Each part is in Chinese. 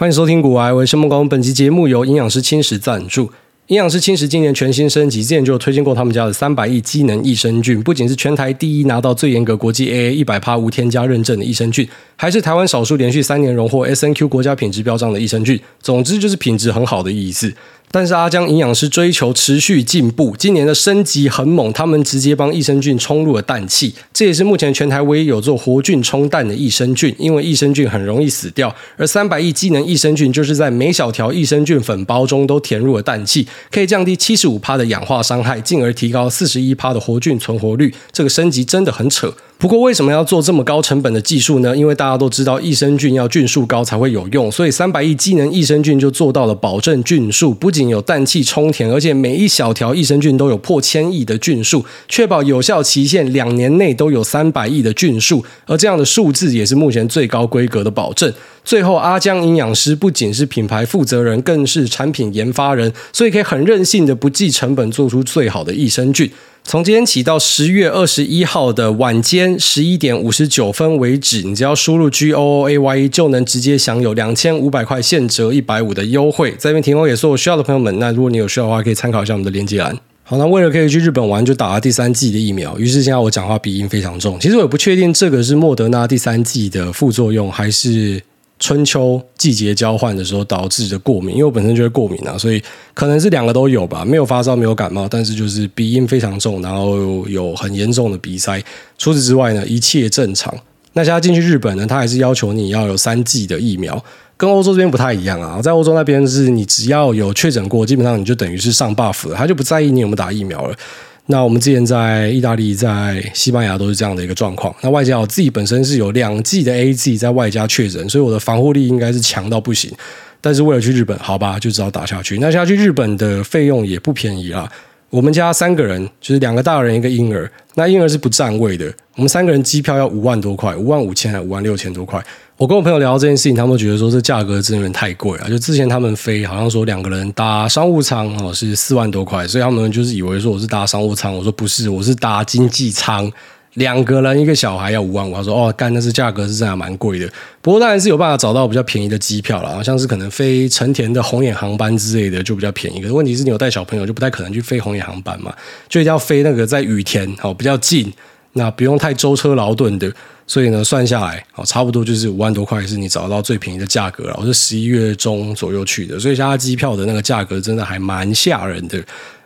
欢迎收听古癌，我是孟工。本期节目由营养师青石赞助。营养师青石今年全新升级，之前就有推荐过他们家的三百亿机能益生菌，不仅是全台第一拿到最严格国际 AA 一百趴无添加认证的益生菌，还是台湾少数连续三年荣获 SNQ 国家品质标章的益生菌。总之就是品质很好的意思。但是阿江营养师追求持续进步，今年的升级很猛，他们直接帮益生菌冲入了氮气，这也是目前全台唯一有做活菌冲氮的益生菌。因为益生菌很容易死掉，而三百亿机能益生菌就是在每小条益生菌粉包中都填入了氮气，可以降低七十五趴的氧化伤害，进而提高四十一趴的活菌存活率。这个升级真的很扯。不过为什么要做这么高成本的技术呢？因为大家都知道益生菌要菌数高才会有用，所以三百亿机能益生菌就做到了保证菌数，不仅有氮气充填，而且每一小条益生菌都有破千亿的菌数，确保有效期限两年内都有三百亿的菌数，而这样的数字也是目前最高规格的保证。最后，阿江营养师不仅是品牌负责人，更是产品研发人，所以可以很任性的不计成本做出最好的益生菌。从今天起到十月二十一号的晚间十一点五十九分为止，你只要输入 G O O A Y E 就能直接享有两千五百块现折一百五的优惠。在这边提供给所有需要的朋友们，那如果你有需要的话，可以参考一下我们的链接栏。好，那为了可以去日本玩，就打了第三剂的疫苗。于是现在我讲话鼻音非常重。其实我也不确定这个是莫德纳第三剂的副作用，还是。春秋季节交换的时候导致的过敏，因为我本身就会过敏啊，所以可能是两个都有吧。没有发烧，没有感冒，但是就是鼻音非常重，然后有很严重的鼻塞。除此之外呢，一切正常。那现在进去日本呢，他还是要求你要有三剂的疫苗，跟欧洲这边不太一样啊。在欧洲那边是你只要有确诊过，基本上你就等于是上 buff 了，他就不在意你有没有打疫苗了。那我们之前在意大利、在西班牙都是这样的一个状况。那外加我自己本身是有两剂的 A G 在外加确诊，所以我的防护力应该是强到不行。但是为了去日本，好吧，就只好打下去。那下去日本的费用也不便宜啊。我们家三个人就是两个大人一个婴儿，那婴儿是不占位的。我们三个人机票要五万多块，五万五千还五万六千多块。我跟我朋友聊到这件事情，他们觉得说这价格真的有点太贵了。就之前他们飞，好像说两个人搭商务舱哦是四万多块，所以他们就是以为说我是搭商务舱，我说不是，我是搭经济舱，两个人一个小孩要五万五。他说哦，干，那是价格是真的蛮贵的。不过当然是有办法找到比较便宜的机票了，好像是可能飞成田的红眼航班之类的就比较便宜。可是问题是你有带小朋友，就不太可能去飞红眼航班嘛，就一定要飞那个在羽田哦比较近，那不用太舟车劳顿的。所以呢，算下来，好，差不多就是五万多块是你找到最便宜的价格了。我是十一月中左右去的，所以现在机票的那个价格真的还蛮吓人的。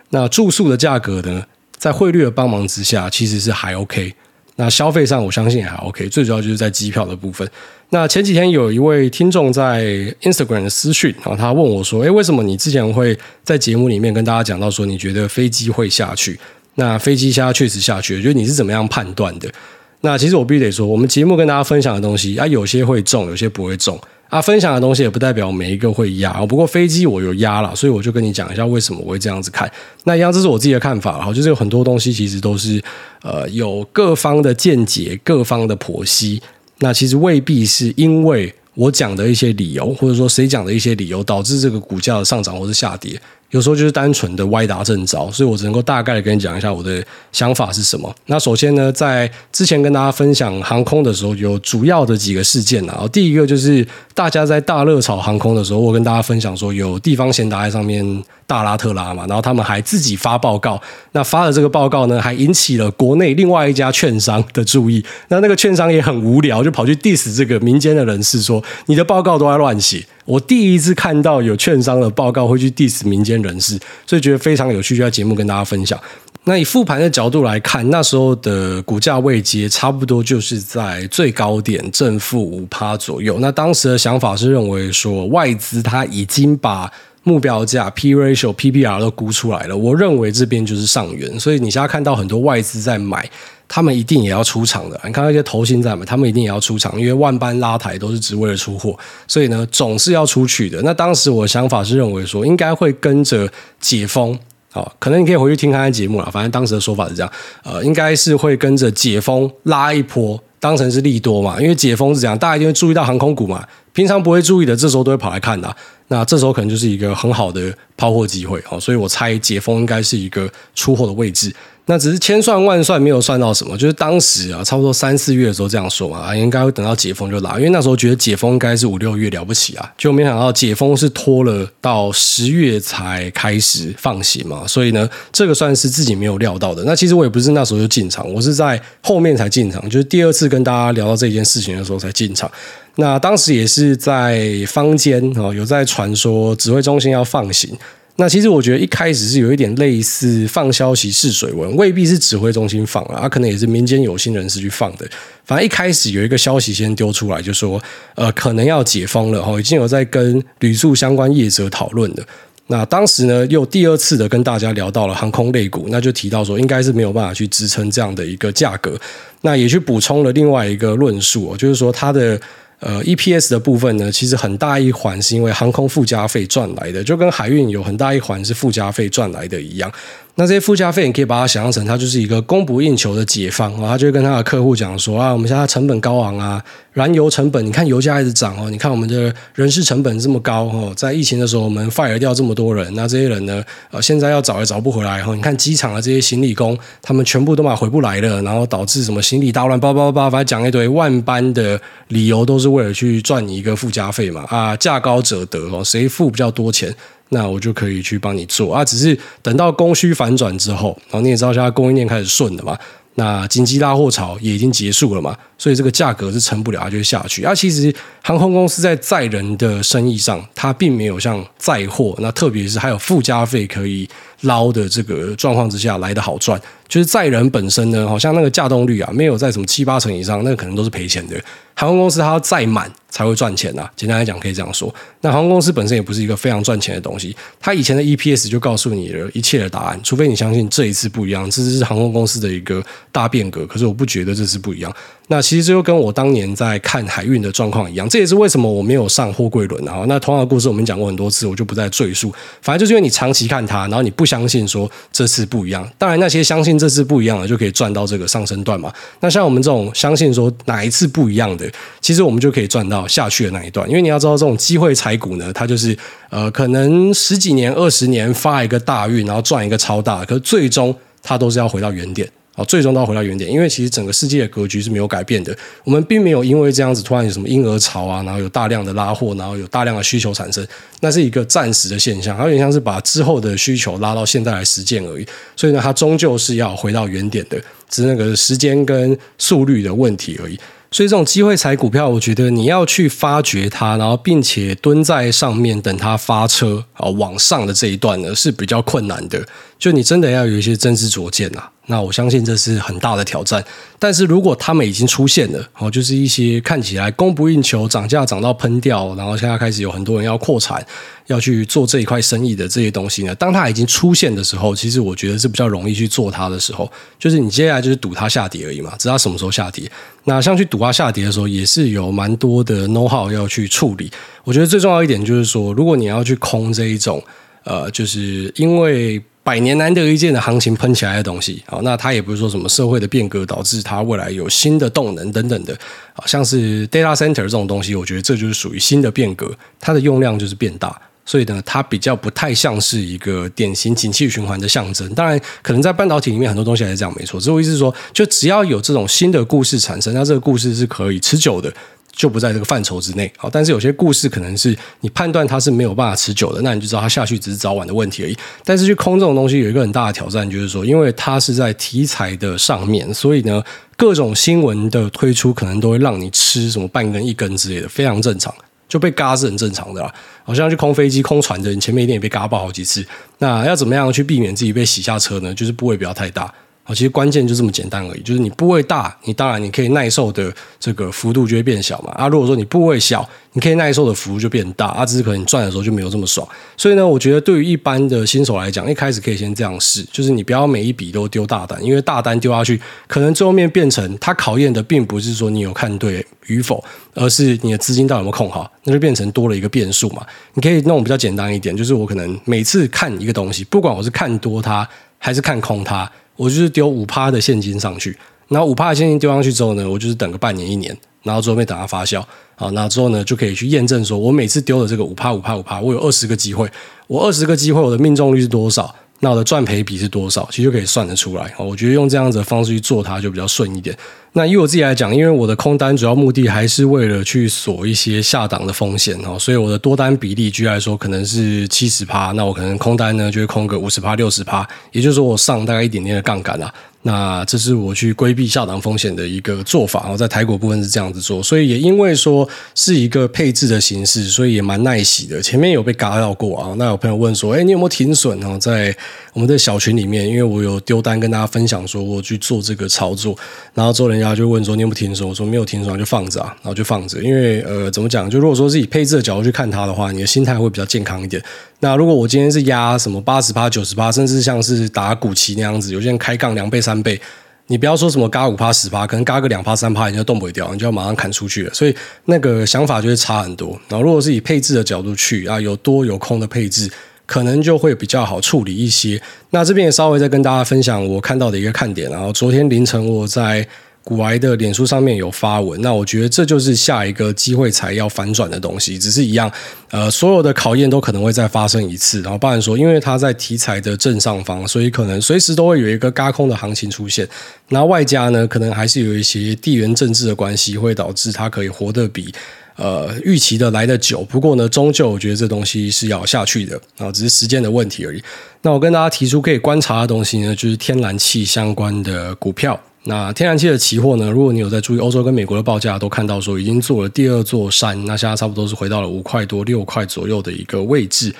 那住宿的价格呢，在汇率的帮忙之下，其实是还 OK。那消费上，我相信也还 OK。最主要就是在机票的部分。那前几天有一位听众在 Instagram 的私讯，然后他问我说：“诶，为什么你之前会在节目里面跟大家讲到说，你觉得飞机会下去？那飞机现在确实下去了，觉得你是怎么样判断的？”那其实我必须得说，我们节目跟大家分享的东西啊，有些会中，有些不会中啊。分享的东西也不代表每一个会压。不过飞机我有压了，所以我就跟你讲一下为什么我会这样子看。那一样，这是我自己的看法。然后就是有很多东西其实都是呃有各方的见解、各方的剖析。那其实未必是因为我讲的一些理由，或者说谁讲的一些理由导致这个股价的上涨或是下跌。有时候就是单纯的歪打正着，所以我只能够大概的跟你讲一下我的想法是什么。那首先呢，在之前跟大家分享航空的时候，有主要的几个事件啊。第一个就是大家在大热炒航空的时候，我跟大家分享说有地方贤达在上面大拉特拉嘛，然后他们还自己发报告。那发了这个报告呢，还引起了国内另外一家券商的注意。那那个券商也很无聊，就跑去 diss 这个民间的人士说，你的报告都在乱写。我第一次看到有券商的报告会去 diss 民间人士，所以觉得非常有趣，就在节目跟大家分享。那以复盘的角度来看，那时候的股价位阶差不多就是在最高点正负五趴左右。那当时的想法是认为说，外资它已经把目标价 P ratio、PBR 都估出来了，我认为这边就是上缘。所以你现在看到很多外资在买。他们一定也要出场的，你看那些投信在嘛，他们一定也要出场，因为万般拉抬都是只为了出货，所以呢，总是要出去的。那当时我的想法是认为说，应该会跟着解封，哦，可能你可以回去听看看节目了。反正当时的说法是这样，呃，应该是会跟着解封拉一波，当成是利多嘛，因为解封是这样，大家一定会注意到航空股嘛，平常不会注意的，这时候都会跑来看的。那这时候可能就是一个很好的抛货机会，哦，所以我猜解封应该是一个出货的位置。那只是千算万算没有算到什么，就是当时啊，差不多三四月的时候这样说嘛，啊，应该会等到解封就拉，因为那时候觉得解封应该是五六月了不起啊，就没想到解封是拖了到十月才开始放行嘛，所以呢，这个算是自己没有料到的。那其实我也不是那时候就进场，我是在后面才进场，就是第二次跟大家聊到这件事情的时候才进场。那当时也是在坊间哦，有在传说指挥中心要放行。那其实我觉得一开始是有一点类似放消息试水文，未必是指挥中心放啊，啊可能也是民间有心人士去放的。反正一开始有一个消息先丢出来，就说呃可能要解封了哈，已经有在跟旅宿相关业者讨论的。那当时呢又第二次的跟大家聊到了航空类股，那就提到说应该是没有办法去支撑这样的一个价格，那也去补充了另外一个论述，就是说它的。呃，EPS 的部分呢，其实很大一环是因为航空附加费赚来的，就跟海运有很大一环是附加费赚来的一样。那这些附加费，你可以把它想象成，它就是一个供不应求的解放啊，他就跟他的客户讲说啊，我们现在成本高昂啊，燃油成本，你看油价一直涨哦，你看我们的人事成本这么高哦，在疫情的时候我们 fire 掉这么多人，那这些人呢，呃，现在要找也找不回来哦，你看机场的这些行李工，他们全部都嘛回不来了，然后导致什么行李大乱，叭叭叭，反正讲一堆万般的理由，都是为了去赚你一个附加费嘛啊，价高者得哦，谁付比较多钱？那我就可以去帮你做啊，只是等到供需反转之后，然后你也知道现在供应链开始顺了嘛，那经济拉货潮也已经结束了嘛，所以这个价格是撑不了，它就会下去。啊，其实航空公司在载人的生意上，它并没有像载货，那特别是还有附加费可以捞的这个状况之下来的好赚。就是载人本身呢，好像那个稼动率啊，没有在什么七八成以上，那可能都是赔钱的。航空公司它要载满才会赚钱、啊，简单来讲可以这样说。那航空公司本身也不是一个非常赚钱的东西，它以前的 EPS 就告诉你了一切的答案，除非你相信这一次不一样，这是航空公司的一个大变革。可是我不觉得这次不一样。那其实这就跟我当年在看海运的状况一样，这也是为什么我没有上货柜轮啊。那同样的故事我们讲过很多次，我就不再赘述。反正就是因为你长期看它，然后你不想相信说这次不一样。当然那些相信这次不一样的就可以赚到这个上升段嘛。那像我们这种相信说哪一次不一样的，其实我们就可以赚到下去的那一段。因为你要知道这种机会财股呢，它就是呃可能十几年、二十年发一个大运，然后赚一个超大，可是最终它都是要回到原点。好，最终都要回到原点，因为其实整个世界的格局是没有改变的。我们并没有因为这样子突然有什么婴儿潮啊，然后有大量的拉货，然后有大量的需求产生，那是一个暂时的现象，它有点像是把之后的需求拉到现在来实践而已。所以呢，它终究是要回到原点的，只是那个时间跟速率的问题而已。所以这种机会踩股票，我觉得你要去发掘它，然后并且蹲在上面等它发车啊往上的这一段呢，是比较困难的。就你真的要有一些真知灼见呐。那我相信这是很大的挑战。但是如果他们已经出现了，哦，就是一些看起来供不应求、涨价涨到喷掉，然后现在开始有很多人要扩产、要去做这一块生意的这些东西呢，当它已经出现的时候，其实我觉得是比较容易去做它的时候。就是你接下来就是赌它下跌而已嘛，知道什么时候下跌。那像去赌它下跌的时候，也是有蛮多的 know how 要去处理。我觉得最重要一点就是说，如果你要去空这一种，呃，就是因为。百年难得一见的行情喷起来的东西，好，那它也不是说什么社会的变革导致它未来有新的动能等等的，啊，像是 data center 这种东西，我觉得这就是属于新的变革，它的用量就是变大，所以呢，它比较不太像是一个典型景气循环的象征。当然，可能在半导体里面很多东西还是这样，没错。只是我意思是说，就只要有这种新的故事产生，那这个故事是可以持久的。就不在这个范畴之内，好，但是有些故事可能是你判断它是没有办法持久的，那你就知道它下去只是早晚的问题而已。但是去空这种东西有一个很大的挑战，就是说，因为它是在题材的上面，所以呢，各种新闻的推出可能都会让你吃什么半根一根之类的，非常正常，就被嘎是很正常的啦。好像去空飞机、空船的，你前面一定也被嘎爆好几次。那要怎么样去避免自己被洗下车呢？就是部位不要太大。啊，其实关键就这么简单而已，就是你部位大，你当然你可以耐受的这个幅度就会变小嘛。啊，如果说你部位小，你可以耐受的幅度就变大。啊，只是可能你赚的时候就没有这么爽。所以呢，我觉得对于一般的新手来讲，一开始可以先这样试，就是你不要每一笔都丢大单，因为大单丢下去，可能最后面变成它考验的并不是说你有看对与否，而是你的资金到底有没有控好，那就变成多了一个变数嘛。你可以弄比较简单一点，就是我可能每次看一个东西，不管我是看多它还是看空它。我就是丢五趴的现金上去，那五趴的现金丢上去之后呢，我就是等个半年一年，然后之后面等它发酵，好，那之后呢就可以去验证说，我每次丢的这个五趴五趴五趴，我有二十个机会，我二十个机会我的命中率是多少？那我的赚赔比是多少，其实就可以算得出来。我觉得用这样子的方式去做它就比较顺一点。那以我自己来讲，因为我的空单主要目的还是为了去锁一些下档的风险哦，所以我的多单比例，举例来说可能是七十趴，那我可能空单呢就会空个五十趴、六十趴，也就是说我上大概一点点的杠杆啦。那这是我去规避下档风险的一个做法，然后在台股部分是这样子做，所以也因为说是一个配置的形式，所以也蛮耐洗的。前面有被嘎到过啊，那有朋友问说，哎，你有没有停损？然后在我们的小群里面，因为我有丢单跟大家分享说我去做这个操作，然后之后人家就问说你有没有停损？我说没有停损，就放着啊，然后就放着。因为呃，怎么讲？就如果说是以配置的角度去看它的话，你的心态会比较健康一点。那如果我今天是压什么八十趴、九十趴，甚至像是打股期那样子，有些人开杠两倍、三倍，你不要说什么嘎五趴、十趴，可能嘎个两趴、三趴，你就动不掉，你就要马上砍出去了。所以那个想法就会差很多。然后如果是以配置的角度去啊，有多有空的配置，可能就会比较好处理一些。那这边也稍微再跟大家分享我看到的一个看点。然后昨天凌晨我在。古埃的脸书上面有发文，那我觉得这就是下一个机会才要反转的东西，只是一样，呃，所有的考验都可能会再发生一次。然后包含说，因为它在题材的正上方，所以可能随时都会有一个轧空的行情出现。那外加呢，可能还是有一些地缘政治的关系，会导致它可以活得比呃预期的来得久。不过呢，终究我觉得这东西是要下去的，然后只是时间的问题而已。那我跟大家提出可以观察的东西呢，就是天然气相关的股票。那天然气的期货呢？如果你有在注意欧洲跟美国的报价，都看到说已经做了第二座山，那现在差不多是回到了五块多六块左右的一个位置。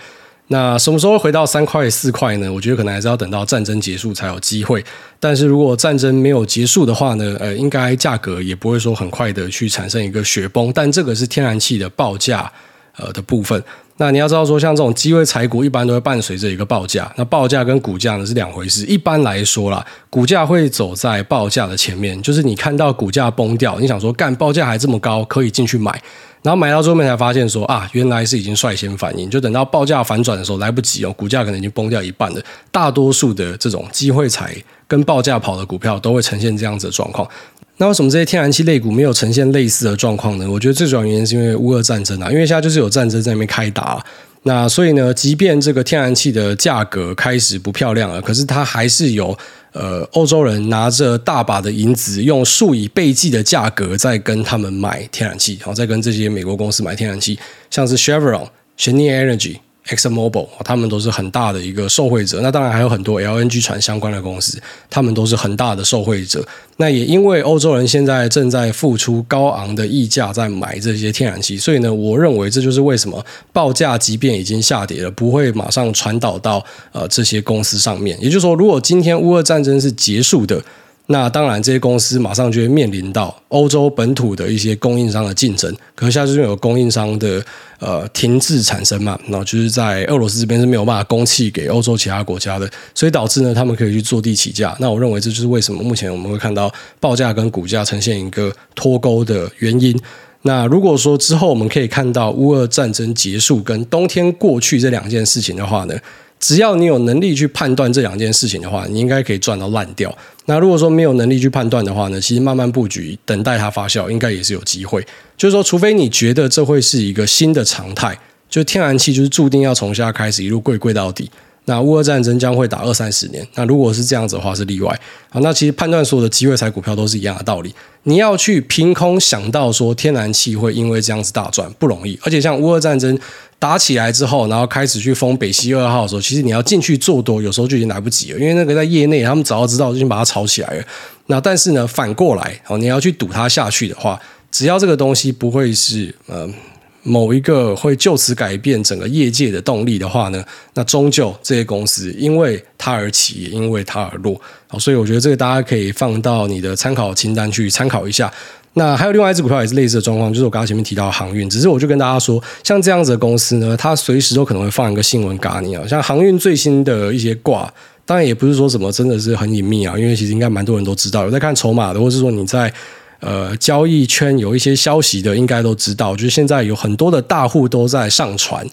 那什么时候回到三块四块呢？我觉得可能还是要等到战争结束才有机会。但是如果战争没有结束的话呢？呃，应该价格也不会说很快的去产生一个雪崩。但这个是天然气的报价呃的部分。那你要知道说，像这种机会财股，一般都会伴随着一个报价。那报价跟股价呢是两回事。一般来说啦，股价会走在报价的前面，就是你看到股价崩掉，你想说干报价还这么高，可以进去买，然后买到最后面才发现说啊，原来是已经率先反应，就等到报价反转的时候来不及哦，股价可能已经崩掉一半了。大多数的这种机会财跟报价跑的股票都会呈现这样子的状况。那为什么这些天然气类股没有呈现类似的状况呢？我觉得最主要原因是因为乌俄战争啊，因为现在就是有战争在那边开打，那所以呢，即便这个天然气的价格开始不漂亮了，可是它还是有呃欧洲人拿着大把的银子，用数以倍计的价格在跟他们买天然气，然后再跟这些美国公司买天然气，像是 Chevron、Cheniere Energy。ExxonMobil，他们都是很大的一个受惠者。那当然还有很多 LNG 船相关的公司，他们都是很大的受惠者。那也因为欧洲人现在正在付出高昂的溢价在买这些天然气，所以呢，我认为这就是为什么报价即便已经下跌了，不会马上传导到呃这些公司上面。也就是说，如果今天乌俄战争是结束的。那当然，这些公司马上就会面临到欧洲本土的一些供应商的竞争。可是现在就是有供应商的呃停滞产生嘛，然后就是在俄罗斯这边是没有办法供气给欧洲其他国家的，所以导致呢，他们可以去坐地起价。那我认为这就是为什么目前我们会看到报价跟股价呈现一个脱钩的原因。那如果说之后我们可以看到乌俄战争结束跟冬天过去这两件事情的话呢，只要你有能力去判断这两件事情的话，你应该可以赚到烂掉。那如果说没有能力去判断的话呢，其实慢慢布局，等待它发酵，应该也是有机会。就是说，除非你觉得这会是一个新的常态，就天然气就是注定要从下开始一路贵贵到底。那乌俄战争将会打二三十年，那如果是这样子的话是例外。好，那其实判断所有的机会财股票都是一样的道理。你要去凭空想到说天然气会因为这样子大赚不容易，而且像乌俄战争打起来之后，然后开始去封北溪二号的时候，其实你要进去做多，有时候就已经来不及了，因为那个在业内他们早就知道，就已经把它炒起来了。那但是呢，反过来，哦，你要去赌它下去的话，只要这个东西不会是呃。某一个会就此改变整个业界的动力的话呢，那终究这些公司因为它而起，也因为它而落。好，所以我觉得这个大家可以放到你的参考清单去参考一下。那还有另外一支股票也是类似的状况，就是我刚刚前面提到的航运，只是我就跟大家说，像这样子的公司呢，它随时都可能会放一个新闻嘎你啊。像航运最新的一些挂，当然也不是说什么真的是很隐秘啊，因为其实应该蛮多人都知道，有在看筹码的，或是说你在。呃，交易圈有一些消息的，应该都知道，就是现在有很多的大户都在上传。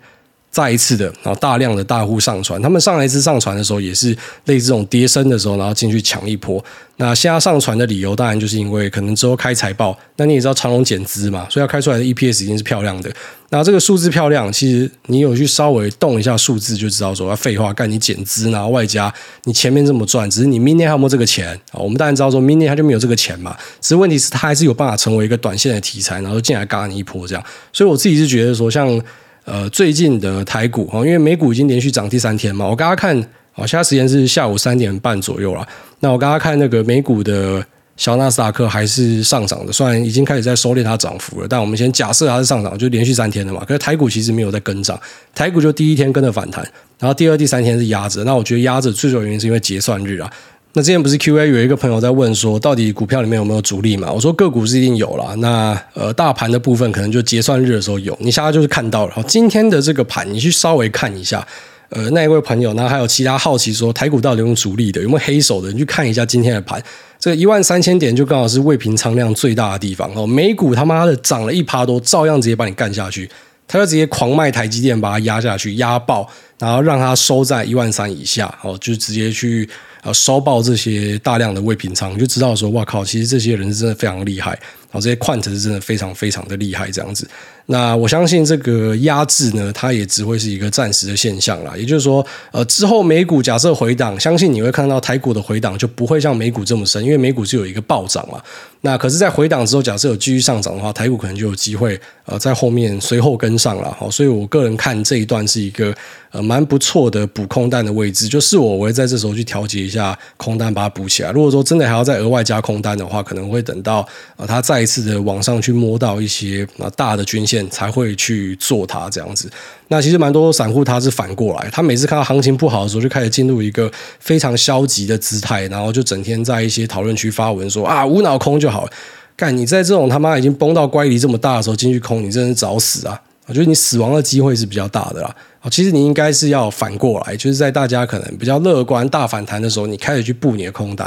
再一次的，然后大量的大户上传，他们上一次上传的时候也是类似这种跌升的时候，然后进去抢一波。那现在上传的理由当然就是因为可能之后开财报，那你也知道长隆减资嘛，所以要开出来的 EPS 已经是漂亮的。那这个数字漂亮，其实你有去稍微动一下数字就知道说，废话干你减资，然后外加你前面这么赚，只是你明年还有没有这个钱啊？我们当然知道说明年他就没有这个钱嘛，只是问题是他还是有办法成为一个短线的题材，然后进来嘎你一波这样。所以我自己是觉得说像。呃，最近的台股哈，因为美股已经连续涨第三天嘛，我刚刚看，啊，现在时间是下午三点半左右了。那我刚刚看那个美股的小纳斯达克还是上涨的，虽然已经开始在收敛它涨幅了，但我们先假设它是上涨，就连续三天了嘛。可是台股其实没有在跟涨，台股就第一天跟着反弹，然后第二、第三天是压着。那我觉得压着最主要原因是因为结算日啊。那之前不是 Q&A 有一个朋友在问说，到底股票里面有没有主力嘛？我说个股是一定有啦。那呃，大盘的部分可能就结算日的时候有。你现在就是看到了，今天的这个盘，你去稍微看一下。呃，那一位朋友，那还有其他好奇说台股到底有没有主力的，有没有黑手的？你去看一下今天的盘，这个一万三千点就刚好是未平仓量最大的地方哦。美股他妈的涨了一趴多，照样直接把你干下去，他就直接狂卖台积电，把它压下去，压爆，然后让它收在一万三以下，哦，就直接去。啊，烧爆这些大量的未平仓，你就知道说，哇靠，其实这些人是真的非常厉害，然后这些 quant 是真的非常非常的厉害，这样子。那我相信这个压制呢，它也只会是一个暂时的现象啦。也就是说，呃，之后美股假设回档，相信你会看到台股的回档就不会像美股这么深，因为美股是有一个暴涨嘛。那可是，在回档之后，假设有继续上涨的话，台股可能就有机会呃在后面随后跟上了。好，所以我个人看这一段是一个呃蛮不错的补空单的位置，就是我我会在这时候去调节下空单，把它补起来。如果说真的还要再额外加空单的话，可能会等到呃它再一次的往上去摸到一些啊大的均线，才会去做它这样子。那其实蛮多散户他是反过来，他每次看到行情不好的时候，就开始进入一个非常消极的姿态，然后就整天在一些讨论区发文说啊无脑空就好。干你在这种他妈已经崩到乖离这么大的时候进去空，你真是找死啊！我觉得你死亡的机会是比较大的啦。其实你应该是要反过来，就是在大家可能比较乐观大反弹的时候，你开始去布你的空单；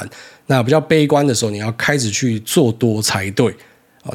那比较悲观的时候，你要开始去做多才对。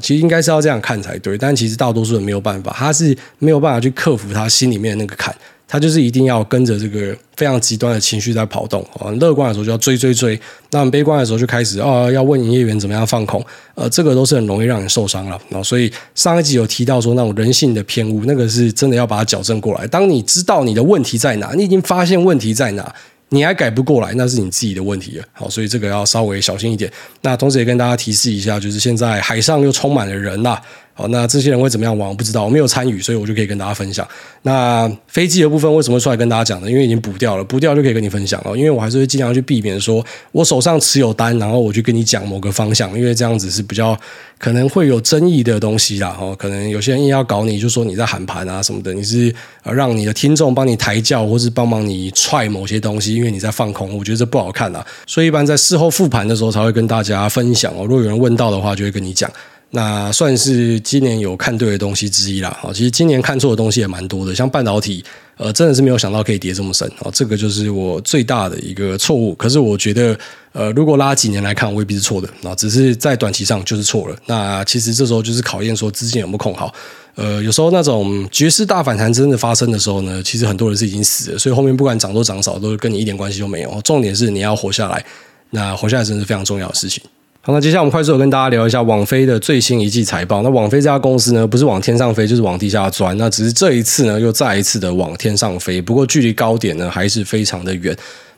其实应该是要这样看才对，但其实大多数人没有办法，他是没有办法去克服他心里面的那个坎，他就是一定要跟着这个非常极端的情绪在跑动。啊，乐观的时候就要追追追，那么悲观的时候就开始啊，要问营业员怎么样放空，呃，这个都是很容易让人受伤了。然后，所以上一集有提到说那种人性的偏误，那个是真的要把它矫正过来。当你知道你的问题在哪，你已经发现问题在哪。你还改不过来，那是你自己的问题。好，所以这个要稍微小心一点。那同时也跟大家提示一下，就是现在海上又充满了人啦。好，那这些人会怎么样玩？我不知道，我没有参与，所以我就可以跟大家分享。那飞机的部分为什么出来跟大家讲呢？因为已经补掉了，补掉就可以跟你分享了。因为我还是会尽量去避免说我手上持有单，然后我去跟你讲某个方向，因为这样子是比较可能会有争议的东西啦。哦，可能有些人硬要搞你，就说你在喊盘啊什么的，你是让你的听众帮你抬轿，或是帮忙你踹某些东西，因为你在放空，我觉得这不好看啦。所以一般在事后复盘的时候才会跟大家分享哦。如果有人问到的话，就会跟你讲。那算是今年有看对的东西之一啦。好，其实今年看错的东西也蛮多的，像半导体，呃，真的是没有想到可以跌这么深。哦，这个就是我最大的一个错误。可是我觉得，呃，如果拉几年来看，未必是错的。啊，只是在短期上就是错了。那其实这时候就是考验说资金有没有控好。呃，有时候那种绝世大反弹真的发生的时候呢，其实很多人是已经死了，所以后面不管涨多涨少，都跟你一点关系都没有。重点是你要活下来，那活下来真的是非常重要的事情。好，那接下来我们快速的跟大家聊一下网飞的最新一季财报。那网飞这家公司呢，不是往天上飞，就是往地下钻。那只是这一次呢，又再一次的往天上飞，不过距离高点呢，还是非常的远。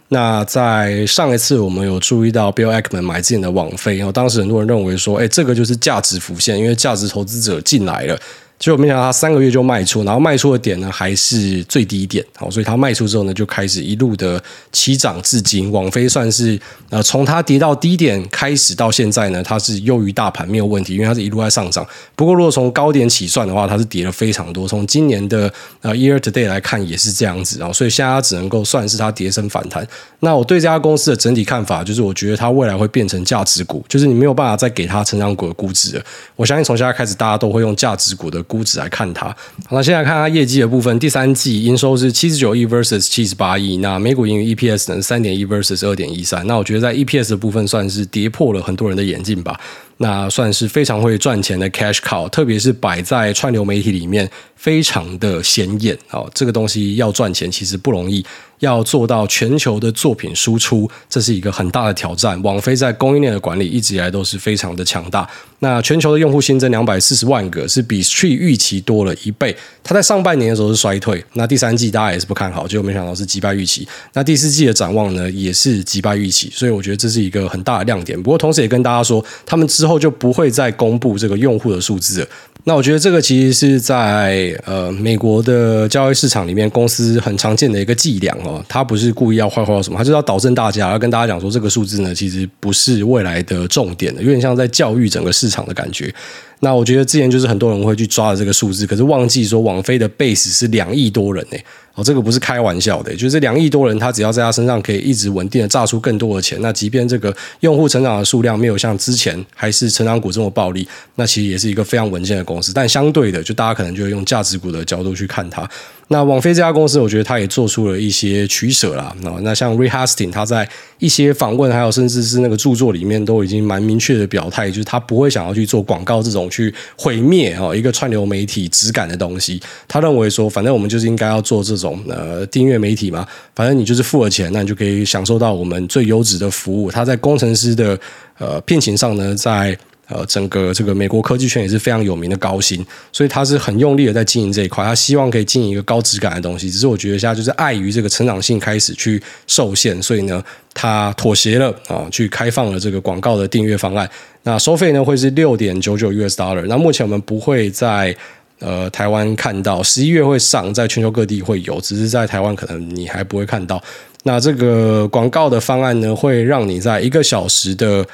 那在上一次我们有注意到 Bill Ackman 买进的网飞，然后当时很多人认为说，哎，这个就是价值浮现，因为价值投资者进来了。结果没想到他三个月就卖出，然后卖出的点呢还是最低点，好，所以他卖出之后呢就开始一路的起涨至今。网飞算是呃从它跌到低点开始到现在呢，它是优于大盘没有问题，因为它是一路在上涨。不过如果从高点起算的话，它是跌了非常多。从今年的呃 year today 来看也是这样子，然后所以现在它只能够算是它跌升反弹。那我对这家公司的整体看法就是，我觉得它未来会变成价值股，就是你没有办法再给它成长股的估值了。我相信从现在开始，大家都会用价值股的。估值来看它，好，那现在看它业绩的部分，第三季营收是七十九亿 versus 七十八亿，那每股盈余 EPS 呢三点一 versus 二点一三，那我觉得在 EPS 的部分算是跌破了很多人的眼镜吧。那算是非常会赚钱的 cash cow，特别是摆在串流媒体里面，非常的显眼哦。这个东西要赚钱其实不容易，要做到全球的作品输出，这是一个很大的挑战。网飞在供应链的管理一直以来都是非常的强大。那全球的用户新增两百四十万个，是比 Street 预期多了一倍。它在上半年的时候是衰退，那第三季大家也是不看好，结果没想到是击败预期。那第四季的展望呢，也是击败预期，所以我觉得这是一个很大的亮点。不过同时也跟大家说，他们之后。后就不会再公布这个用户的数字了。那我觉得这个其实是在呃美国的交易市场里面，公司很常见的一个伎俩哦。他不是故意要坏坏什么，他就是要导正大家，要跟大家讲说这个数字呢，其实不是未来的重点的，有点像在教育整个市场的感觉。那我觉得之前就是很多人会去抓的这个数字，可是忘记说网飞的 base 是两亿多人诶。哦，这个不是开玩笑的，就是两亿多人，他只要在他身上可以一直稳定的榨出更多的钱，那即便这个用户成长的数量没有像之前还是成长股这么暴利，那其实也是一个非常稳健的公司。但相对的，就大家可能就会用价值股的角度去看它。那网飞这家公司，我觉得他也做出了一些取舍啦。那像 r e h a s t i n g 他在一些访问，还有甚至是那个著作里面，都已经蛮明确的表态，就是他不会想要去做广告这种去毁灭哦一个串流媒体质感的东西。他认为说，反正我们就是应该要做这种呃订阅媒体嘛，反正你就是付了钱，那你就可以享受到我们最优质的服务。他在工程师的呃聘请上呢，在呃，整个这个美国科技圈也是非常有名的高薪，所以他是很用力的在经营这一块，他希望可以经营一个高质感的东西。只是我觉得现在就是碍于这个成长性开始去受限，所以呢，他妥协了啊，去开放了这个广告的订阅方案。那收费呢会是六点九九 US dollar。那目前我们不会在呃台湾看到，十一月会上，在全球各地会有，只是在台湾可能你还不会看到。那这个广告的方案呢，会让你在一个小时的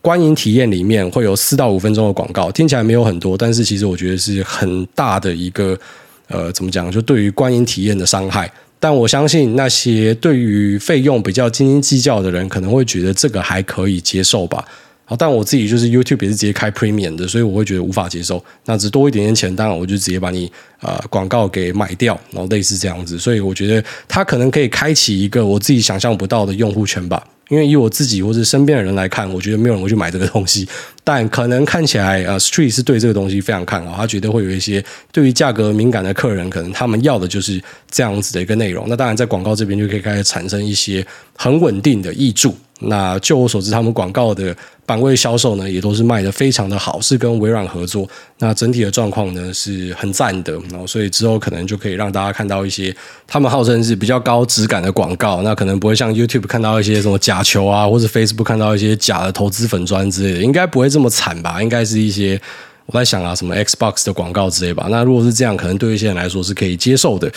观影体验里面会有四到五分钟的广告，听起来没有很多，但是其实我觉得是很大的一个呃，怎么讲？就对于观影体验的伤害。但我相信那些对于费用比较斤斤计较的人，可能会觉得这个还可以接受吧。好，但我自己就是 YouTube 也是直接开 Premium 的，所以我会觉得无法接受。那只多一点点钱，当然我就直接把你呃广告给买掉，然后类似这样子。所以我觉得它可能可以开启一个我自己想象不到的用户圈吧。因为以我自己或者身边的人来看，我觉得没有人会去买这个东西。但可能看起来，呃，Street 是对这个东西非常看好，他觉得会有一些对于价格敏感的客人，可能他们要的就是这样子的一个内容。那当然，在广告这边就可以开始产生一些很稳定的挹注。那就我所知，他们广告的版位销售呢，也都是卖的非常的好，是跟微软合作。那整体的状况呢，是很赞的。然后，所以之后可能就可以让大家看到一些他们号称是比较高质感的广告。那可能不会像 YouTube 看到一些什么假球啊，或者 Facebook 看到一些假的投资粉砖之类的，应该不会这么惨吧？应该是一些我在想啊，什么 Xbox 的广告之类吧。那如果是这样，可能对一些人来说是可以接受的。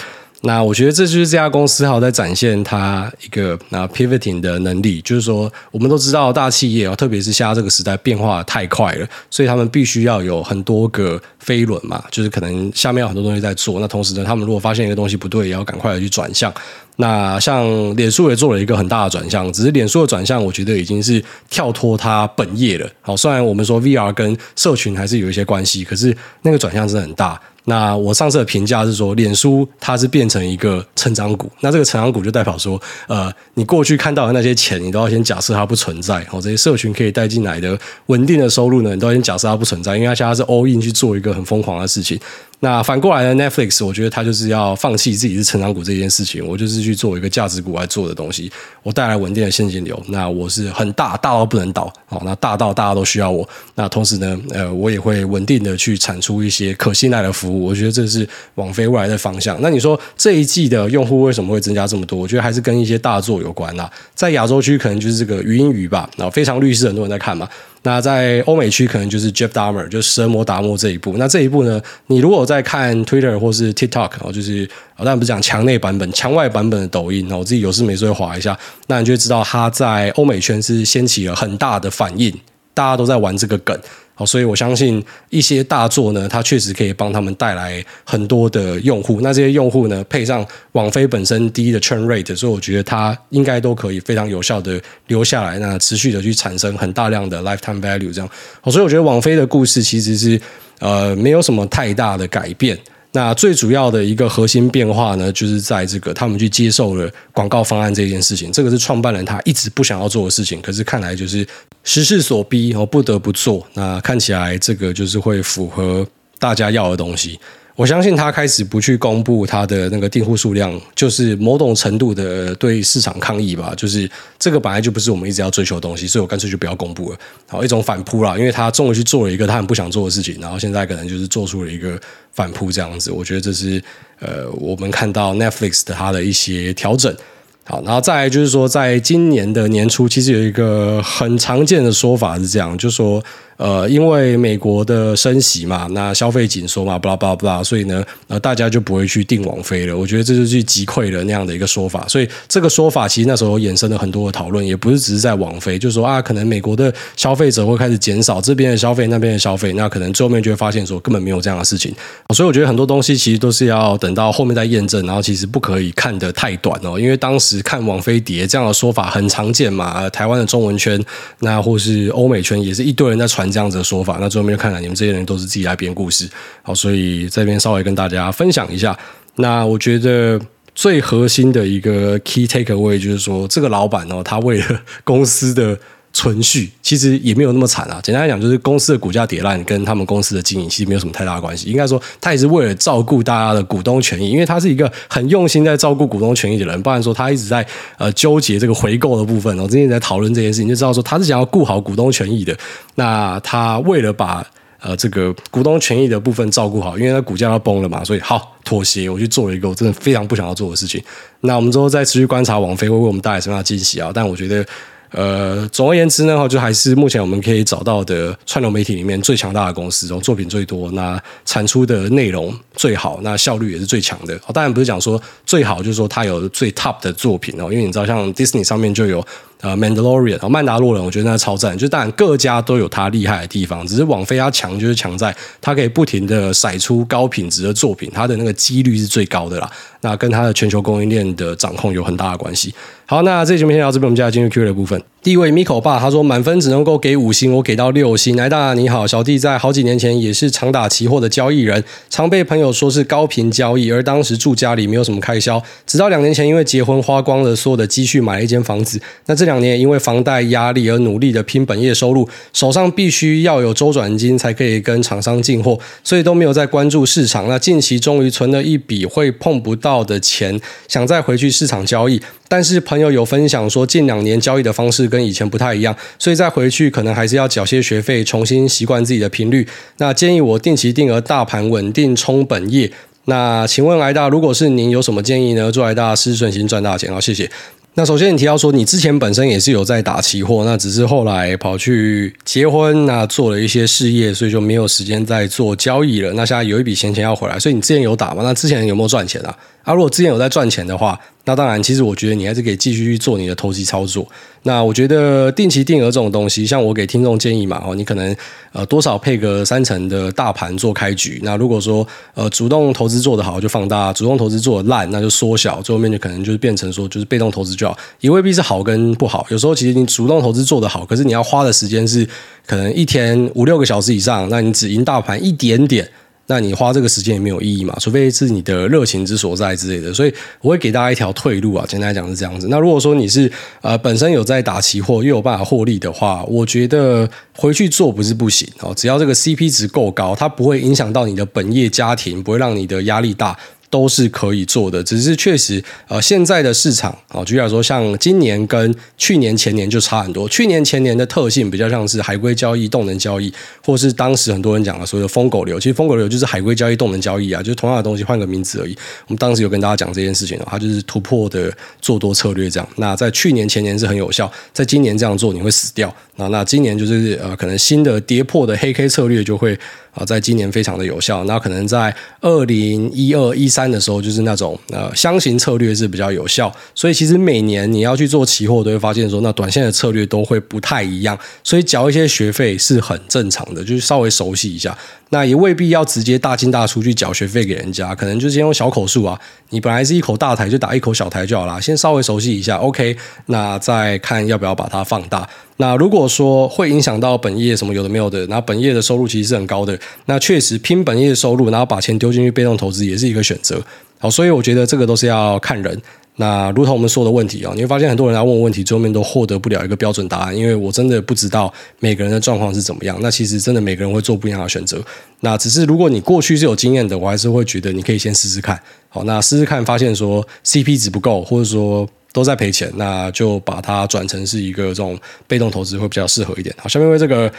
那我觉得这就是这家公司好在展现它一个那 pivoting 的能力，就是说我们都知道大企业啊，特别是现在这个时代变化太快了，所以他们必须要有很多个飞轮嘛，就是可能下面有很多东西在做。那同时呢，他们如果发现一个东西不对，也要赶快的去转向。那像脸书也做了一个很大的转向，只是脸书的转向，我觉得已经是跳脱它本业了。好，虽然我们说 VR 跟社群还是有一些关系，可是那个转向是很大。那我上次的评价是说，脸书它是变成一个成长股，那这个成长股就代表说，呃，你过去看到的那些钱，你都要先假设它不存在，哦，这些社群可以带进来的稳定的收入呢，你都要先假设它不存在，因为它现在是 all in 去做一个很疯狂的事情。那反过来呢，Netflix，我觉得它就是要放弃自己是成长股这件事情，我就是去做一个价值股来做的东西，我带来稳定的现金流。那我是很大，大到不能倒，好，那大到大家都需要我。那同时呢，呃，我也会稳定的去产出一些可信赖的服务。我觉得这是网飞未来的方向。那你说这一季的用户为什么会增加这么多？我觉得还是跟一些大作有关啦。在亚洲区可能就是这个语音语吧，然后非常律师很多人在看嘛。那在欧美区可能就是 Jeff Dahmer，就是蛇魔达摩这一部。那这一部呢，你如果在看 Twitter 或是 TikTok，哦，就是当然不是讲墙内版本，墙外版本的抖音，我自己有事没事会划一下，那你就会知道他在欧美圈是掀起了很大的反应，大家都在玩这个梗。所以我相信一些大作呢，它确实可以帮他们带来很多的用户。那这些用户呢，配上网飞本身低的 churn rate，所以我觉得它应该都可以非常有效的留下来，那持续的去产生很大量的 lifetime value。这样，所以我觉得网飞的故事其实是呃没有什么太大的改变。那最主要的一个核心变化呢，就是在这个他们去接受了广告方案这件事情。这个是创办人他一直不想要做的事情，可是看来就是时势所逼，我不得不做。那看起来这个就是会符合大家要的东西。我相信他开始不去公布他的那个订户数量，就是某种程度的对市场抗议吧。就是这个本来就不是我们一直要追求的东西，所以我干脆就不要公布了。好，一种反扑啦，因为他终于去做了一个他很不想做的事情，然后现在可能就是做出了一个反扑这样子。我觉得这是呃，我们看到 Netflix 的它的一些调整。好，然后再来就是说，在今年的年初，其实有一个很常见的说法是这样，就是说。呃，因为美国的升息嘛，那消费紧缩嘛，巴拉巴拉巴拉，所以呢，呃，大家就不会去订网飞了。我觉得这就是击溃了那样的一个说法。所以这个说法其实那时候衍生了很多的讨论，也不是只是在网飞，就是说啊，可能美国的消费者会开始减少这边的消费，那边的消费，那可能最后面就会发现说根本没有这样的事情。所以我觉得很多东西其实都是要等到后面再验证，然后其实不可以看得太短哦，因为当时看网飞跌这样的说法很常见嘛，台湾的中文圈，那或是欧美圈也是一堆人在传。这样子的说法，那最后面就看来你们这些人都是自己来编故事，好，所以这边稍微跟大家分享一下。那我觉得最核心的一个 key takeaway 就是说，这个老板哦，他为了公司的。存续其实也没有那么惨啊。简单来讲，就是公司的股价跌烂，跟他们公司的经营其实没有什么太大关系。应该说，他也是为了照顾大家的股东权益，因为他是一个很用心在照顾股东权益的人。不然说，他一直在呃纠结这个回购的部分。我之前在讨论这件事情，就知道说他是想要顾好股东权益的。那他为了把呃这个股东权益的部分照顾好，因为他股价要崩了嘛，所以好妥协，我去做了一个我真的非常不想要做的事情。那我们之后再持续观察王菲会为我们带来什么样的惊喜啊？但我觉得。呃，总而言之呢，就还是目前我们可以找到的串流媒体里面最强大的公司，中作品最多，那产出的内容最好，那效率也是最强的。当然不是讲说最好，就是说它有最 top 的作品哦，因为你知道，像 Disney 上面就有。呃，《曼达洛人》哦，《曼达洛人》，我觉得那超赞。就当然各家都有它厉害的地方，只是网飞它强就是强在它可以不停的甩出高品质的作品，它的那个几率是最高的啦。那跟它的全球供应链的掌控有很大的关系。好，那这节目先到这边，我们接下来进入 Q&A 的部分。第一位 Miko 爸他说满分只能够给五星，我给到六星。来大你好，小弟在好几年前也是常打期货的交易人，常被朋友说是高频交易，而当时住家里没有什么开销，直到两年前因为结婚花光了所有的积蓄买了一间房子。那这两年因为房贷压力而努力的拼本业收入，手上必须要有周转金才可以跟厂商进货，所以都没有在关注市场。那近期终于存了一笔会碰不到的钱，想再回去市场交易，但是朋友有分享说近两年交易的方式跟以前不太一样，所以再回去可能还是要缴些学费，重新习惯自己的频率。那建议我定期定额大盘稳定冲本业。那请问来大，如果是您有什么建议呢？祝来大事顺心赚大钱，好，谢谢。那首先你提到说你之前本身也是有在打期货，那只是后来跑去结婚，那做了一些事业，所以就没有时间再做交易了。那现在有一笔闲钱要回来，所以你之前有打吗？那之前有没有赚钱啊？啊，如果之前有在赚钱的话。那当然，其实我觉得你还是可以继续去做你的投机操作。那我觉得定期定额这种东西，像我给听众建议嘛，哦，你可能呃多少配个三成的大盘做开局。那如果说呃主动投资做得好就放大，主动投资做得烂那就缩小，最后面就可能就是变成说就是被动投资就好，也未必是好跟不好。有时候其实你主动投资做得好，可是你要花的时间是可能一天五六个小时以上，那你只赢大盘一点点。那你花这个时间也没有意义嘛？除非是你的热情之所在之类的。所以我会给大家一条退路啊。简单来讲是这样子。那如果说你是呃本身有在打期货又有办法获利的话，我觉得回去做不是不行哦。只要这个 CP 值够高，它不会影响到你的本业家庭，不会让你的压力大。都是可以做的，只是确实，呃，现在的市场啊，举例来说，像今年跟去年前年就差很多。去年前年的特性比较像是海龟交易、动能交易，或是当时很多人讲的所谓的疯狗流。其实疯狗流就是海龟交易、动能交易啊，就是同样的东西换个名字而已。我们当时有跟大家讲这件事情，它就是突破的做多策略这样。那在去年前年是很有效，在今年这样做你会死掉。那那今年就是呃，可能新的跌破的黑 K 策略就会啊，在今年非常的有效。那可能在二零一二、一三。三的时候，就是那种呃箱型策略是比较有效。所以其实每年你要去做期货，都会发现说，那短线的策略都会不太一样。所以缴一些学费是很正常的，就是稍微熟悉一下。那也未必要直接大进大出去缴学费给人家，可能就先用小口数啊。你本来是一口大台，就打一口小台就好啦。先稍微熟悉一下，OK。那再看要不要把它放大。那如果说会影响到本业什么有的没有的，那本业的收入其实是很高的，那确实拼本业收入，然后把钱丢进去被动投资也是一个选择。好，所以我觉得这个都是要看人。那如同我们说的问题啊，你会发现很多人来问我问题，最后面都获得不了一个标准答案，因为我真的不知道每个人的状况是怎么样。那其实真的每个人会做不一样的选择。那只是如果你过去是有经验的，我还是会觉得你可以先试试看。好，那试试看，发现说 CP 值不够，或者说都在赔钱，那就把它转成是一个这种被动投资会比较适合一点。好，下面为这个。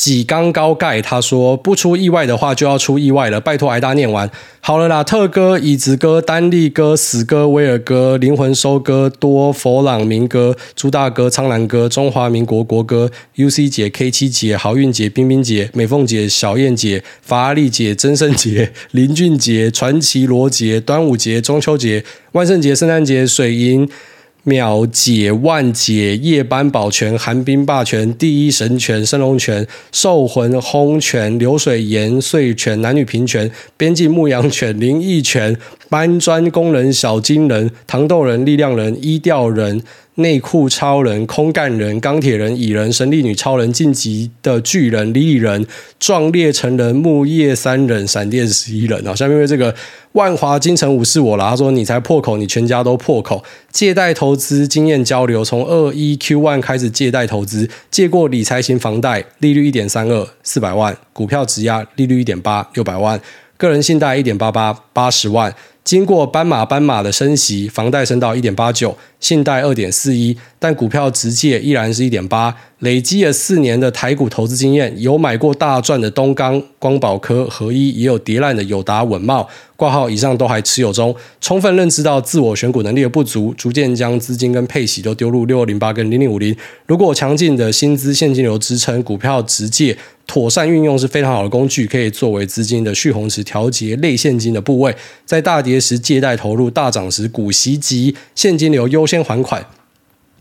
几缸高盖，他说不出意外的话就要出意外了，拜托挨大念完好了啦。特哥、椅子哥、丹利哥、死哥、威尔哥、灵魂收割、多佛朗明哥、朱大哥、苍兰哥、中华民国国歌、UC 姐、K 七姐、好运姐、冰冰姐、美凤姐、小燕姐、法拉利姐、曾胜姐、林俊杰、传奇罗杰、端午节、中秋节、万圣节、圣诞节、水银。秒解万解夜班保全寒冰霸权第一神拳升龙拳兽魂轰拳流水岩碎拳男女平权边境牧羊犬灵异泉搬砖工人小金人糖豆人力量人伊调人。内裤超人、空干人、钢铁人、蚁人、神力女超人、晋级的巨人、李李人、壮烈成人、木叶三人、闪电十一人啊！下面为这个万华金城武是我啦，他说你才破口，你全家都破口。借贷投资经验交流，从二一 Q one 开始借贷投资，借过理财型房贷，利率一点三二，四百万；股票质押，利率一点八，六百万；个人信贷一点八八，八十万。经过斑马斑马的升息，房贷升到一点八九，信贷二点四一，但股票直借依然是一点八。累积了四年的台股投资经验，有买过大赚的东钢、光宝科、合一，也有跌烂的友达、稳茂挂号以上都还持有中。充分认知到自我选股能力的不足，逐渐将资金跟配息都丢入六二零八跟零零五零。如果强劲的薪资现金流支撑，股票直借妥善运用是非常好的工具，可以作为资金的蓄洪池，调节类现金的部位。在大跌时借贷投入，大涨时股息及现金流优先还款。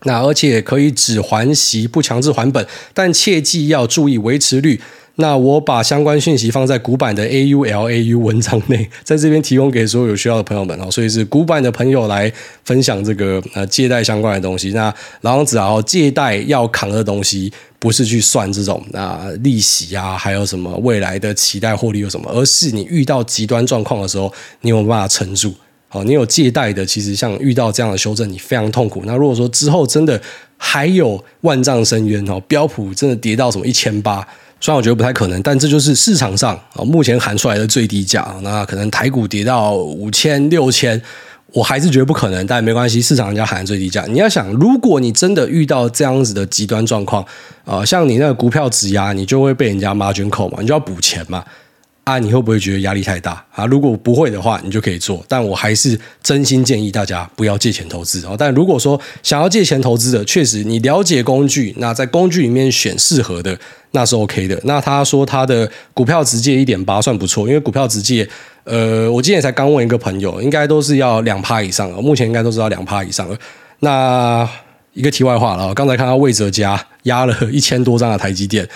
那而且可以只还息不强制还本，但切记要注意维持率。那我把相关讯息放在古版的 AULAU 文章内，在这边提供给所有有需要的朋友们哦。所以是古版的朋友来分享这个呃借贷相关的东西。那老样子啊，借贷要扛的东西不是去算这种啊利息啊，还有什么未来的期待获利有什么，而是你遇到极端状况的时候，你有没有办法撑住。好，你有借贷的，其实像遇到这样的修正，你非常痛苦。那如果说之后真的还有万丈深渊哦，标普真的跌到什么一千八，虽然我觉得不太可能，但这就是市场上啊目前喊出来的最低价。那可能台股跌到五千、六千，我还是觉得不可能，但没关系，市场人家喊最低价。你要想，如果你真的遇到这样子的极端状况啊，像你那个股票质押，你就会被人家 margin 口嘛，你就要补钱嘛。啊，你会不会觉得压力太大啊？如果不会的话，你就可以做。但我还是真心建议大家不要借钱投资哦。但如果说想要借钱投资的，确实你了解工具，那在工具里面选适合的，那是 OK 的。那他说他的股票直借一点八算不错，因为股票直借，呃，我今天才刚问一个朋友，应该都是要两趴以上，目前应该都是要两趴以上。那一个题外话了，刚才看到魏哲家压了一千多张的台积电。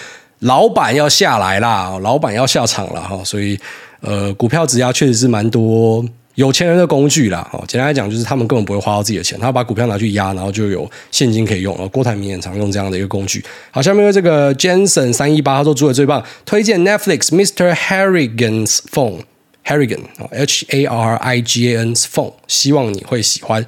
老板要下来啦，老板要下场了哈，所以呃，股票质押确实是蛮多有钱人的工具啦。哈，简单来讲，就是他们根本不会花到自己的钱，他把股票拿去压，然后就有现金可以用。郭台铭也常用这样的一个工具。好，下面这个 Jensen 三一八他说主委最棒，推荐 Netflix Mr. Harrigan's Phone，Harrigan，H A R I G A N's Phone，希望你会喜欢。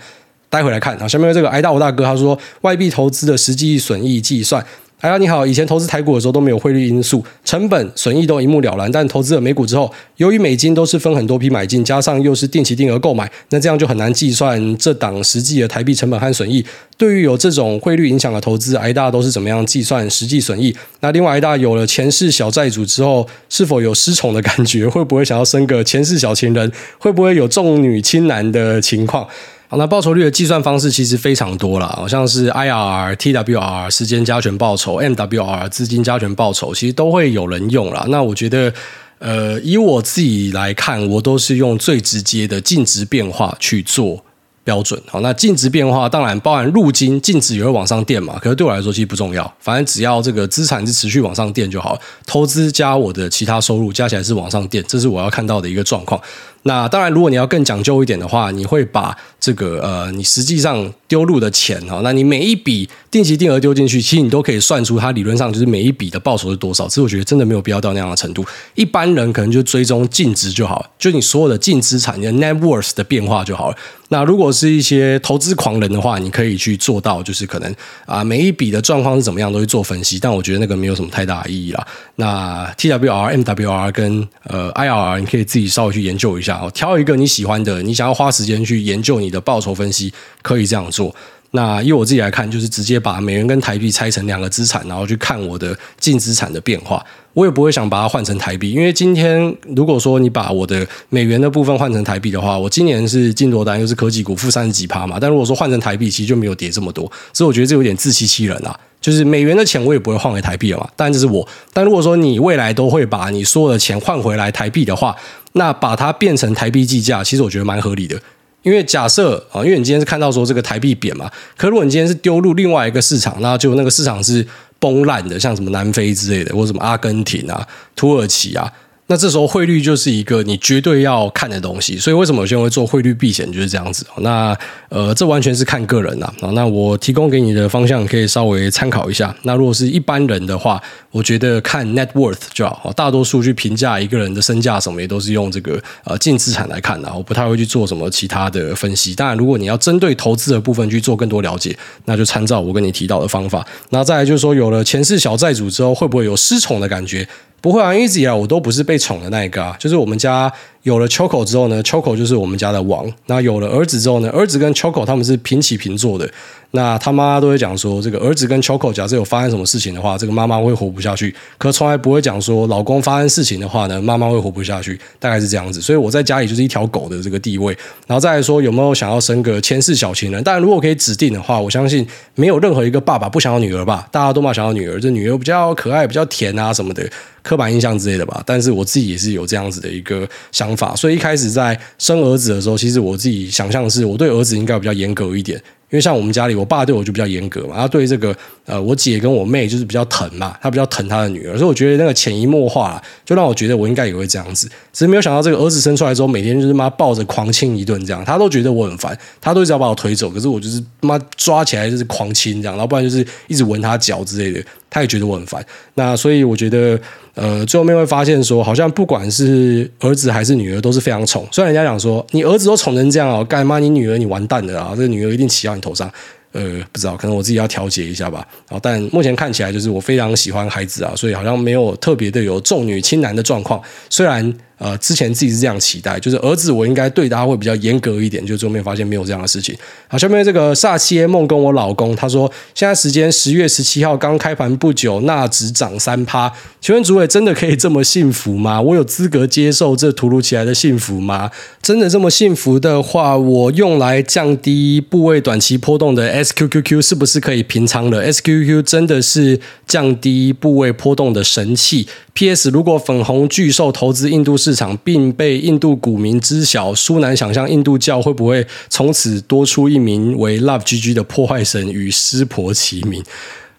待会来看。好，下面这个挨大我大哥他说外币投资的实际损益计算。大家你好，以前投资台股的时候都没有汇率因素，成本损益都一目了然。但投资了美股之后，由于美金都是分很多批买进，加上又是定期定额购买，那这样就很难计算这档实际的台币成本和损益。对于有这种汇率影响的投资，挨大都是怎么样计算实际损益？那另外，挨大有了前世小债主之后，是否有失宠的感觉？会不会想要生个前世小情人？会不会有重女轻男的情况？好，那报酬率的计算方式其实非常多了，好像是 IRR、TWR 时间加权报酬、MWR 资金加权报酬，其实都会有人用啦。那我觉得。呃，以我自己来看，我都是用最直接的净值变化去做。标准好，那净值变化当然包含入金净值也会往上垫嘛，可是对我来说其实不重要，反正只要这个资产是持续往上垫就好，投资加我的其他收入加起来是往上垫，这是我要看到的一个状况。那当然，如果你要更讲究一点的话，你会把这个呃，你实际上丢入的钱哈，那你每一笔定期定额丢进去，其实你都可以算出它理论上就是每一笔的报酬是多少。其实我觉得真的没有必要到那样的程度，一般人可能就追踪净值就好，就你所有的净资产、你的 net worth 的变化就好了。那如果是一些投资狂人的话，你可以去做到，就是可能啊，每一笔的状况是怎么样，都会做分析。但我觉得那个没有什么太大的意义啦。那 TWR、MWR 跟呃 IRR，你可以自己稍微去研究一下。挑一个你喜欢的，你想要花时间去研究你的报酬分析，可以这样做。那以我自己来看，就是直接把美元跟台币拆成两个资产，然后去看我的净资产的变化。我也不会想把它换成台币，因为今天如果说你把我的美元的部分换成台币的话，我今年是进多单，又是科技股负三十几趴嘛。但如果说换成台币，其实就没有跌这么多，所以我觉得这有点自欺欺人啊。就是美元的钱我也不会换回台币了嘛，当然这是我。但如果说你未来都会把你所有的钱换回来台币的话，那把它变成台币计价，其实我觉得蛮合理的。因为假设啊，因为你今天是看到说这个台币贬嘛，可如果你今天是丢入另外一个市场，那就那个市场是崩烂的，像什么南非之类的，或什么阿根廷啊、土耳其啊。那这时候汇率就是一个你绝对要看的东西，所以为什么有些人会做汇率避险就是这样子。那呃，这完全是看个人呐。那我提供给你的方向可以稍微参考一下。那如果是一般人的话，我觉得看 net worth 就好。大多数去评价一个人的身价什么也都是用这个呃净资产来看的。我不太会去做什么其他的分析。当然，如果你要针对投资的部分去做更多了解，那就参照我跟你提到的方法。那再来就是说，有了前世小债主之后，会不会有失宠的感觉？不会啊，一直以来我都不是被宠的那一个啊，就是我们家。有了 Choco 之后呢，Choco 就是我们家的王。那有了儿子之后呢，儿子跟 Choco 他们是平起平坐的。那他妈都会讲说，这个儿子跟 Choco 假设有发生什么事情的话，这个妈妈会活不下去。可从来不会讲说，老公发生事情的话呢，妈妈会活不下去。大概是这样子。所以我在家里就是一条狗的这个地位。然后再来说，有没有想要生个前世小情人？但，如果可以指定的话，我相信没有任何一个爸爸不想要女儿吧？大家都嘛想要女儿，这女儿比较可爱、比较甜啊什么的，刻板印象之类的吧。但是我自己也是有这样子的一个想法。所以一开始在生儿子的时候，其实我自己想象是，我对儿子应该比较严格一点。因为像我们家里，我爸对我就比较严格嘛，他对这个呃我姐跟我妹就是比较疼嘛，她比较疼她的女儿，所以我觉得那个潜移默化就让我觉得我应该也会这样子。只是没有想到这个儿子生出来之后，每天就是妈抱着狂亲一顿这样，他都觉得我很烦，他都一直要把我推走，可是我就是妈抓起来就是狂亲这样，然后不然就是一直闻他脚之类的，他也觉得我很烦。那所以我觉得。呃，最后面会发现说，好像不管是儿子还是女儿都是非常宠。虽然人家讲说，你儿子都宠成这样哦，干嘛你女儿你完蛋了啊？这个女儿一定骑到你头上。呃，不知道，可能我自己要调节一下吧。然后，但目前看起来就是我非常喜欢孩子啊，所以好像没有特别的有重女轻男的状况。虽然。呃，之前自己是这样期待，就是儿子我应该对他会比较严格一点，就最后面发现没有这样的事情。好，下面这个煞气梦跟我老公他说，现在时间十月十七号刚开盘不久，纳指涨三趴，请问主委真的可以这么幸福吗？我有资格接受这突如其来的幸福吗？真的这么幸福的话，我用来降低部位短期波动的 SQQQ 是不是可以平仓了？SQQQ 真的是降低部位波动的神器。P.S. 如果粉红巨兽投资印度市场，并被印度股民知晓，殊难想象印度教会不会从此多出一名为 Love GG 的破坏神与湿婆齐名。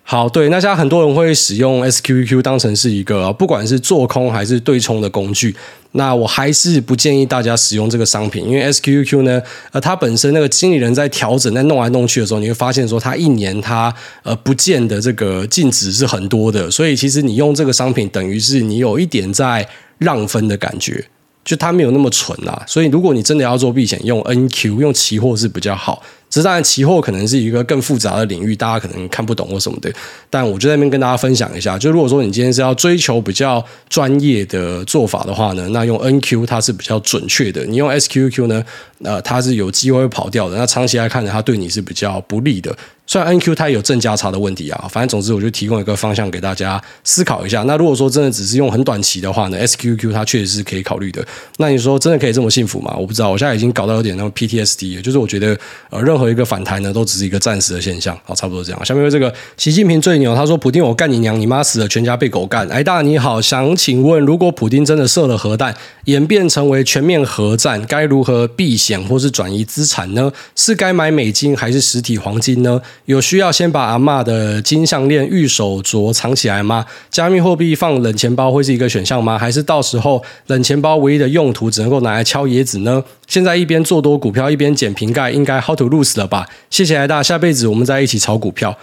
好，对，那现在很多人会使用 SQQQ 当成是一个不管是做空还是对冲的工具。那我还是不建议大家使用这个商品，因为 SQQQ 呢，呃，它本身那个经理人在调整、在弄来弄去的时候，你会发现说，它一年它呃不见的这个净值是很多的，所以其实你用这个商品，等于是你有一点在让分的感觉。就它没有那么纯啦，所以如果你真的要做避险，用 NQ 用期货是比较好。只是当然，期货可能是一个更复杂的领域，大家可能看不懂或什么的。但我就在那边跟大家分享一下，就如果说你今天是要追求比较专业的做法的话呢，那用 NQ 它是比较准确的。你用 SQQ 呢，呃，它是有机会会跑掉的。那长期来看呢，它对你是比较不利的。虽然 NQ 它也有正价差的问题啊，反正总之我就提供一个方向给大家思考一下。那如果说真的只是用很短期的话呢，SQQ 它确实是可以考虑的。那你说真的可以这么幸福吗？我不知道，我现在已经搞到有点那种 PTSD 了，就是我觉得呃任何一个反弹呢都只是一个暂时的现象。好，差不多这样。下面为这个习近平最牛，他说普丁我干你娘，你妈死了，全家被狗干。哎大你好，想请问如果普丁真的射了核弹，演变成为全面核战，该如何避险或是转移资产呢？是该买美金还是实体黄金呢？有需要先把阿嬷的金项链、玉手镯藏起来吗？加密货币放冷钱包会是一个选项吗？还是到时候冷钱包唯一的用途只能够拿来敲椰子呢？现在一边做多股票一边捡瓶盖，应该 how to lose 了吧？谢谢来大，下辈子我们再一起炒股票。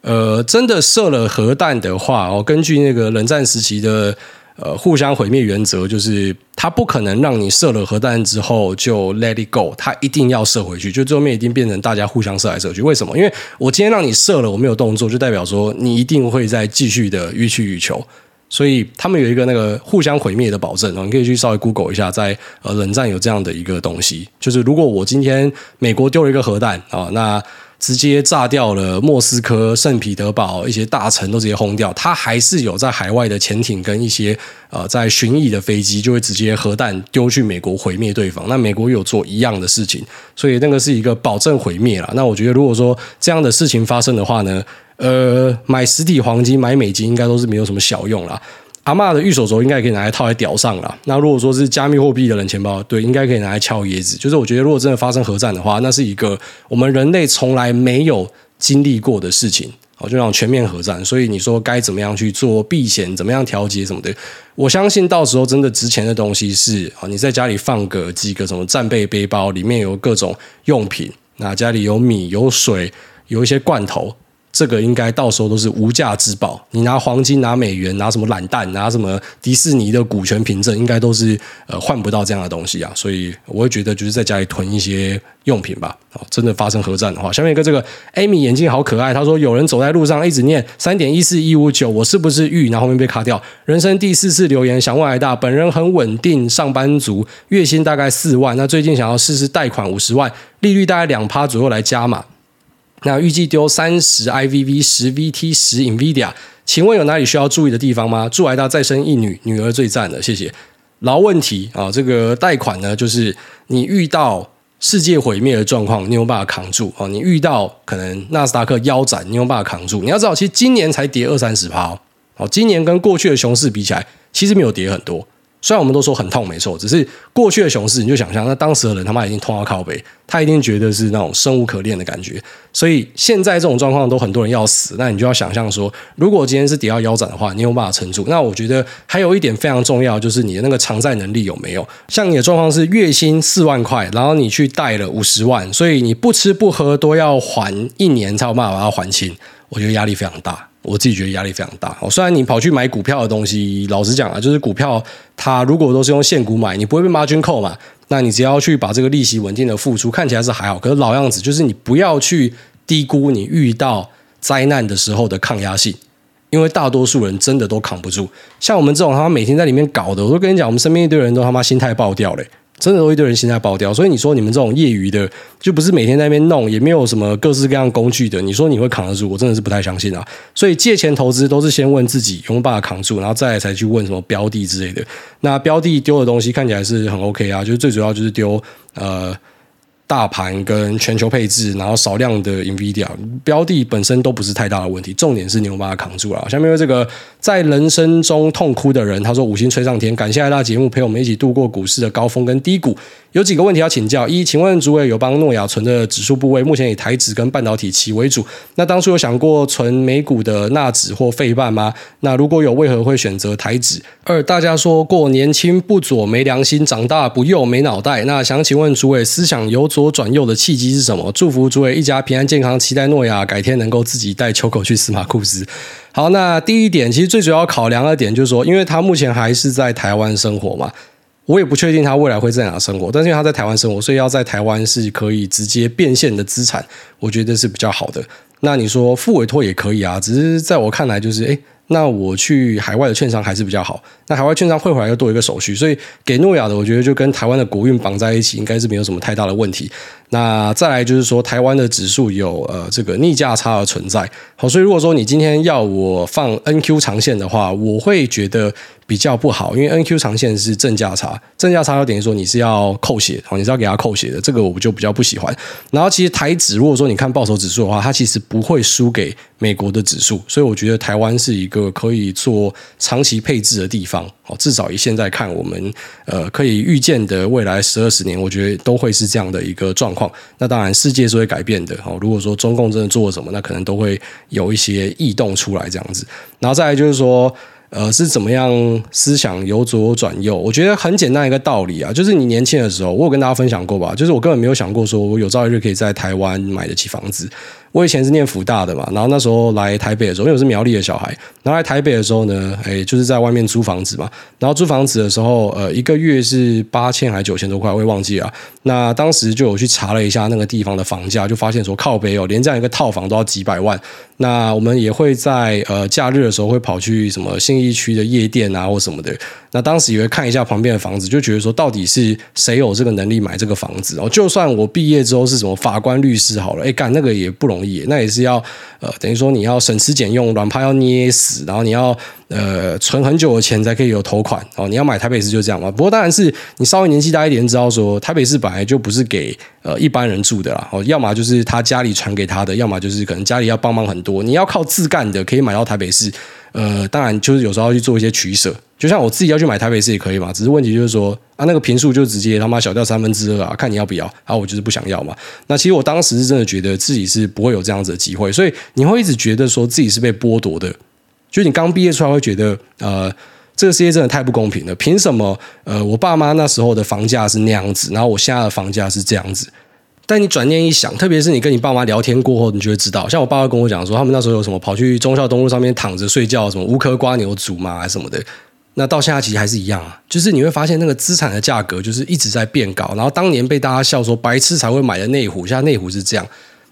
呃，真的射了核弹的话，哦，根据那个冷战时期的。呃，互相毁灭原则就是，它不可能让你射了核弹之后就 let it go，它一定要射回去，就最后面一定变成大家互相射来射去。为什么？因为我今天让你射了，我没有动作，就代表说你一定会再继续的予取予求。所以他们有一个那个互相毁灭的保证，你可以去稍微 Google 一下，在呃冷战有这样的一个东西，就是如果我今天美国丢了一个核弹啊，那。直接炸掉了莫斯科、圣彼得堡一些大城都直接轰掉，它还是有在海外的潜艇跟一些呃在巡弋的飞机，就会直接核弹丢去美国毁灭对方。那美国有做一样的事情，所以那个是一个保证毁灭了。那我觉得如果说这样的事情发生的话呢，呃，买实体黄金、买美金应该都是没有什么小用啦。阿嬷的玉手镯应该可以拿来套在屌上了。那如果说是加密货币的冷钱包，对，应该可以拿来敲椰子。就是我觉得，如果真的发生核战的话，那是一个我们人类从来没有经历过的事情。哦，就那种全面核战。所以你说该怎么样去做避险，怎么样调节什么的，我相信到时候真的值钱的东西是啊，你在家里放个几个什么战备背包，里面有各种用品，那家里有米、有水、有一些罐头。这个应该到时候都是无价之宝。你拿黄金、拿美元、拿什么懒蛋、拿什么迪士尼的股权凭证，应该都是呃换不到这样的东西啊。所以我会觉得就是在家里囤一些用品吧。哦，真的发生核战的话，下面一个这个 Amy 眼睛好可爱，他说有人走在路上一直念三点一四一五九，我是不是玉？然后后面被卡掉。人生第四次留言，想问来大，本人很稳定，上班族，月薪大概四万，那最近想要试试贷款五十万，利率大概两趴左右来加码。那预计丢三十 IVV 十 VT 十 NVIDIA，请问有哪里需要注意的地方吗？祝爱大再生一女，女儿最赞了，谢谢。老问题啊，这个贷款呢，就是你遇到世界毁灭的状况，你有办法扛住啊？你遇到可能纳斯达克腰斩，你有办法扛住？你要知道，其实今年才跌二三十趴哦，今年跟过去的熊市比起来，其实没有跌很多。虽然我们都说很痛，没错，只是过去的熊市，你就想象那当时的人他妈已经痛到靠北，他一定觉得是那种生无可恋的感觉。所以现在这种状况都很多人要死，那你就要想象说，如果今天是跌到腰斩的话，你有办法撑住？那我觉得还有一点非常重要，就是你的那个偿债能力有没有？像你的状况是月薪四万块，然后你去贷了五十万，所以你不吃不喝都要还一年才有办法把它还清，我觉得压力非常大。我自己觉得压力非常大。哦，虽然你跑去买股票的东西，老实讲啊，就是股票它如果都是用现股买，你不会被 margin call 嘛？那你只要去把这个利息稳定的付出，看起来是还好。可是老样子，就是你不要去低估你遇到灾难的时候的抗压性，因为大多数人真的都扛不住。像我们这种他妈每天在里面搞的，我都跟你讲，我们身边一堆人都他妈心态爆掉嘞。真的容易对人心态爆掉，所以你说你们这种业余的，就不是每天在那边弄，也没有什么各式各样工具的，你说你会扛得住？我真的是不太相信啊。所以借钱投资都是先问自己有没有办法扛住，然后再来才去问什么标的之类的。那标的丢的东西看起来是很 OK 啊，就是最主要就是丢呃。大盘跟全球配置，然后少量的 NVIDIA 标的本身都不是太大的问题，重点是你有没有把它扛住了。下面有这个在人生中痛哭的人，他说五星吹上天，感谢爱大节目陪我们一起度过股市的高峰跟低谷。有几个问题要请教：一，请问主委有帮诺亚存的指数部位，目前以台指跟半导体期为主。那当初有想过存美股的纳指或费半吗？那如果有，为何会选择台指？二，大家说过年轻不左没良心，长大不右没脑袋。那想请问主委，思想由左转右的契机是什么？祝福主委一家平安健康，期待诺亚改天能够自己带秋口去司马库斯。好，那第一点，其实最主要考量的点就是说，因为他目前还是在台湾生活嘛。我也不确定他未来会在哪生活，但是因为他在台湾生活，所以要在台湾是可以直接变现的资产，我觉得是比较好的。那你说付委托也可以啊，只是在我看来就是，诶，那我去海外的券商还是比较好。那海外券商汇回来又多一个手续，所以给诺亚的，我觉得就跟台湾的国运绑在一起，应该是没有什么太大的问题。那再来就是说，台湾的指数有呃这个逆价差的存在。好，所以如果说你今天要我放 NQ 长线的话，我会觉得比较不好，因为 NQ 长线是正价差，正价差就等于说你是要扣血，好，你是要给他扣血的，这个我就比较不喜欢。然后其实台指如果说你看报酬指数的话，它其实不会输给美国的指数，所以我觉得台湾是一个可以做长期配置的地方。哦，至少以现在看，我们呃可以预见的未来十二十年，我觉得都会是这样的一个状况。那当然，世界是会改变的。哦，如果说中共真的做了什么，那可能都会有一些异动出来这样子。然后再来就是说。呃，是怎么样思想由左转右？我觉得很简单一个道理啊，就是你年轻的时候，我有跟大家分享过吧，就是我根本没有想过说我有朝一日可以在台湾买得起房子。我以前是念福大的嘛，然后那时候来台北的时候，因为我是苗栗的小孩，然后来台北的时候呢，哎，就是在外面租房子嘛。然后租房子的时候，呃，一个月是八千还是九千多块，我也忘记了。那当时就有去查了一下那个地方的房价，就发现说靠北哦，连这样一个套房都要几百万。那我们也会在呃假日的时候会跑去什么信义区的夜店啊或什么的。那当时也会看一下旁边的房子，就觉得说到底是谁有这个能力买这个房子哦？就算我毕业之后是什么法官、律师好了，哎，干那个也不容易。那也是要呃，等于说你要省吃俭用，软趴要捏死，然后你要呃存很久的钱才可以有头款哦。你要买台北市就这样嘛。不过当然是你稍微年纪大一点，知道说台北市本来就不是给呃一般人住的啦。哦，要么就是他家里传给他的，要么就是可能家里要帮忙很多。你要靠自干的可以买到台北市，呃，当然就是有时候去做一些取舍。就像我自己要去买台北市也可以嘛，只是问题就是说啊，那个坪数就直接他妈小掉三分之二啊，看你要不要啊，我就是不想要嘛。那其实我当时是真的觉得自己是不会有这样子的机会，所以你会一直觉得说自己是被剥夺的。就你刚毕业出来会觉得，呃，这个世界真的太不公平了，凭什么？呃，我爸妈那时候的房价是那样子，然后我现在的房价是这样子。但你转念一想，特别是你跟你爸妈聊天过后，你就会知道，像我爸爸跟我讲说，他们那时候有什么跑去忠孝东路上面躺着睡觉，什么无壳瓜牛煮嘛，什么的。那到现在其实还是一样啊，就是你会发现那个资产的价格就是一直在变高，然后当年被大家笑说白痴才会买的内湖，现在内湖是这样，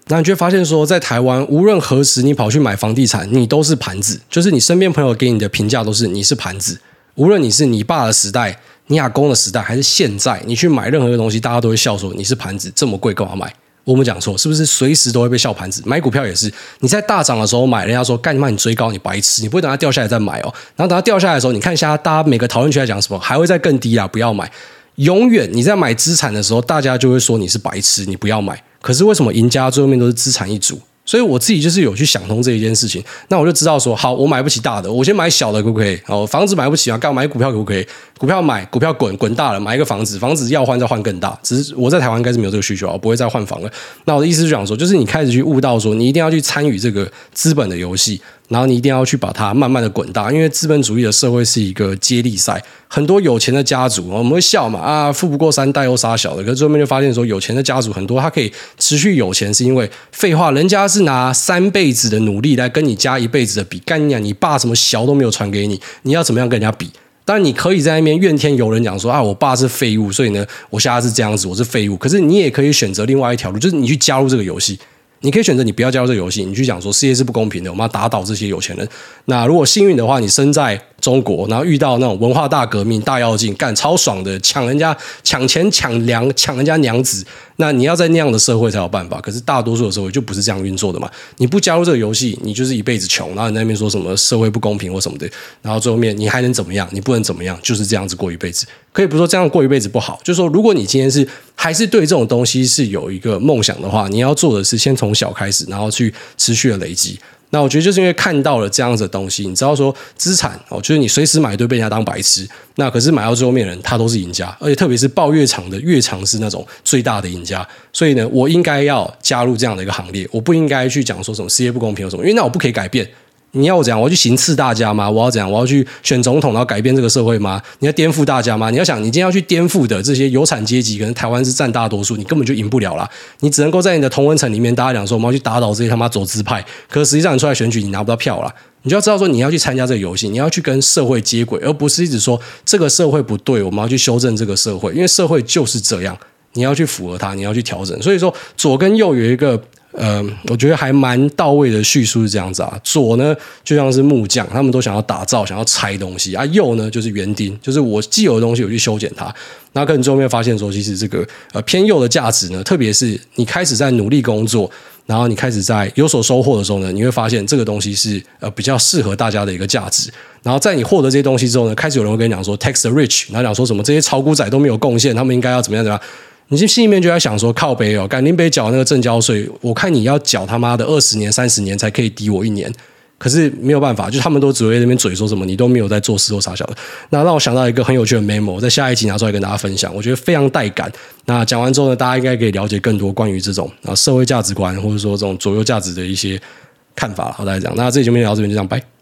那你就会发现说，在台湾无论何时你跑去买房地产，你都是盘子，就是你身边朋友给你的评价都是你是盘子，无论你是你爸的时代、你阿公的时代，还是现在，你去买任何一个东西，大家都会笑说你是盘子，这么贵干嘛买？我们讲错，是不是随时都会被笑盘子？买股票也是，你在大涨的时候买，人家说干你妈，你追高，你白痴，你不会等它掉下来再买哦。然后等它掉下来的时候，你看一下大家每个讨论区在讲什么，还会再更低啊，不要买。永远你在买资产的时候，大家就会说你是白痴，你不要买。可是为什么赢家最后面都是资产一族？所以我自己就是有去想通这一件事情，那我就知道说，好，我买不起大的，我先买小的可不可以？哦，房子买不起啊，干嘛买股票可不可以？股票买，股票滚，滚大了买一个房子，房子要换再换更大。只是我在台湾应该是没有这个需求，我不会再换房了。那我的意思是想说，就是你开始去悟到说，你一定要去参与这个资本的游戏。然后你一定要去把它慢慢的滚大，因为资本主义的社会是一个接力赛，很多有钱的家族，我们会笑嘛啊，富不过三代又杀小的，可是最后面就发现说，有钱的家族很多，他可以持续有钱，是因为废话，人家是拿三辈子的努力来跟你加一辈子的比，干你啊，你爸什么小都没有传给你，你要怎么样跟人家比？但你可以在那边怨天尤人，讲说啊，我爸是废物，所以呢，我现在是这样子，我是废物。可是你也可以选择另外一条路，就是你去加入这个游戏。你可以选择你不要加入这个游戏，你去讲说世界是不公平的，我们要打倒这些有钱人。那如果幸运的话，你生在中国，然后遇到那种文化大革命、大跃进，干超爽的，抢人家抢钱、抢粮、抢人家娘子。那你要在那样的社会才有办法。可是大多数的社会就不是这样运作的嘛。你不加入这个游戏，你就是一辈子穷。然后你那边说什么社会不公平或什么的，然后最后面你还能怎么样？你不能怎么样，就是这样子过一辈子。可以不说这样过一辈子不好，就是说如果你今天是还是对这种东西是有一个梦想的话，你要做的是先从从小开始，然后去持续的累积。那我觉得就是因为看到了这样子的东西，你知道说资产哦，就是你随时买都被人家当白痴。那可是买到最后面的人，他都是赢家，而且特别是抱越长的越长是那种最大的赢家。所以呢，我应该要加入这样的一个行列，我不应该去讲说什么事业不公平有什么，因为那我不可以改变。你要我怎样？我要去行刺大家吗？我要怎样？我要去选总统，然后改变这个社会吗？你要颠覆大家吗？你要想，你今天要去颠覆的这些有产阶级，可能台湾是占大多数，你根本就赢不了啦。你只能够在你的同温层里面，大家讲说我们要去打倒这些他妈走资派，可实际上你出来选举，你拿不到票啦。你就要知道说，你要去参加这个游戏，你要去跟社会接轨，而不是一直说这个社会不对，我们要去修正这个社会，因为社会就是这样。你要去符合它，你要去调整。所以说，左跟右有一个呃，我觉得还蛮到位的叙述是这样子啊。左呢就像是木匠，他们都想要打造、想要拆东西啊；右呢就是园丁，就是我既有的东西我去修剪它。那可能最后面发现说，其实这个呃偏右的价值呢，特别是你开始在努力工作，然后你开始在有所收获的时候呢，你会发现这个东西是呃比较适合大家的一个价值。然后在你获得这些东西之后呢，开始有人会跟你讲说，tax the rich，然后讲说什么这些炒股仔都没有贡献，他们应该要怎么样怎么样。你心心里面就在想说，靠北哦，赶紧被缴那个证交税，我看你要缴他妈的二十年、三十年才可以抵我一年，可是没有办法，就他们都只会在那边嘴说什么，你都没有在做事或啥小的。那让我想到一个很有趣的 memo，在下一集拿出来跟大家分享，我觉得非常带感。那讲完之后呢，大家应该可以了解更多关于这种啊社会价值观或者说这种左右价值的一些看法。好，大家讲，那这里就聊到这边，就这样，拜。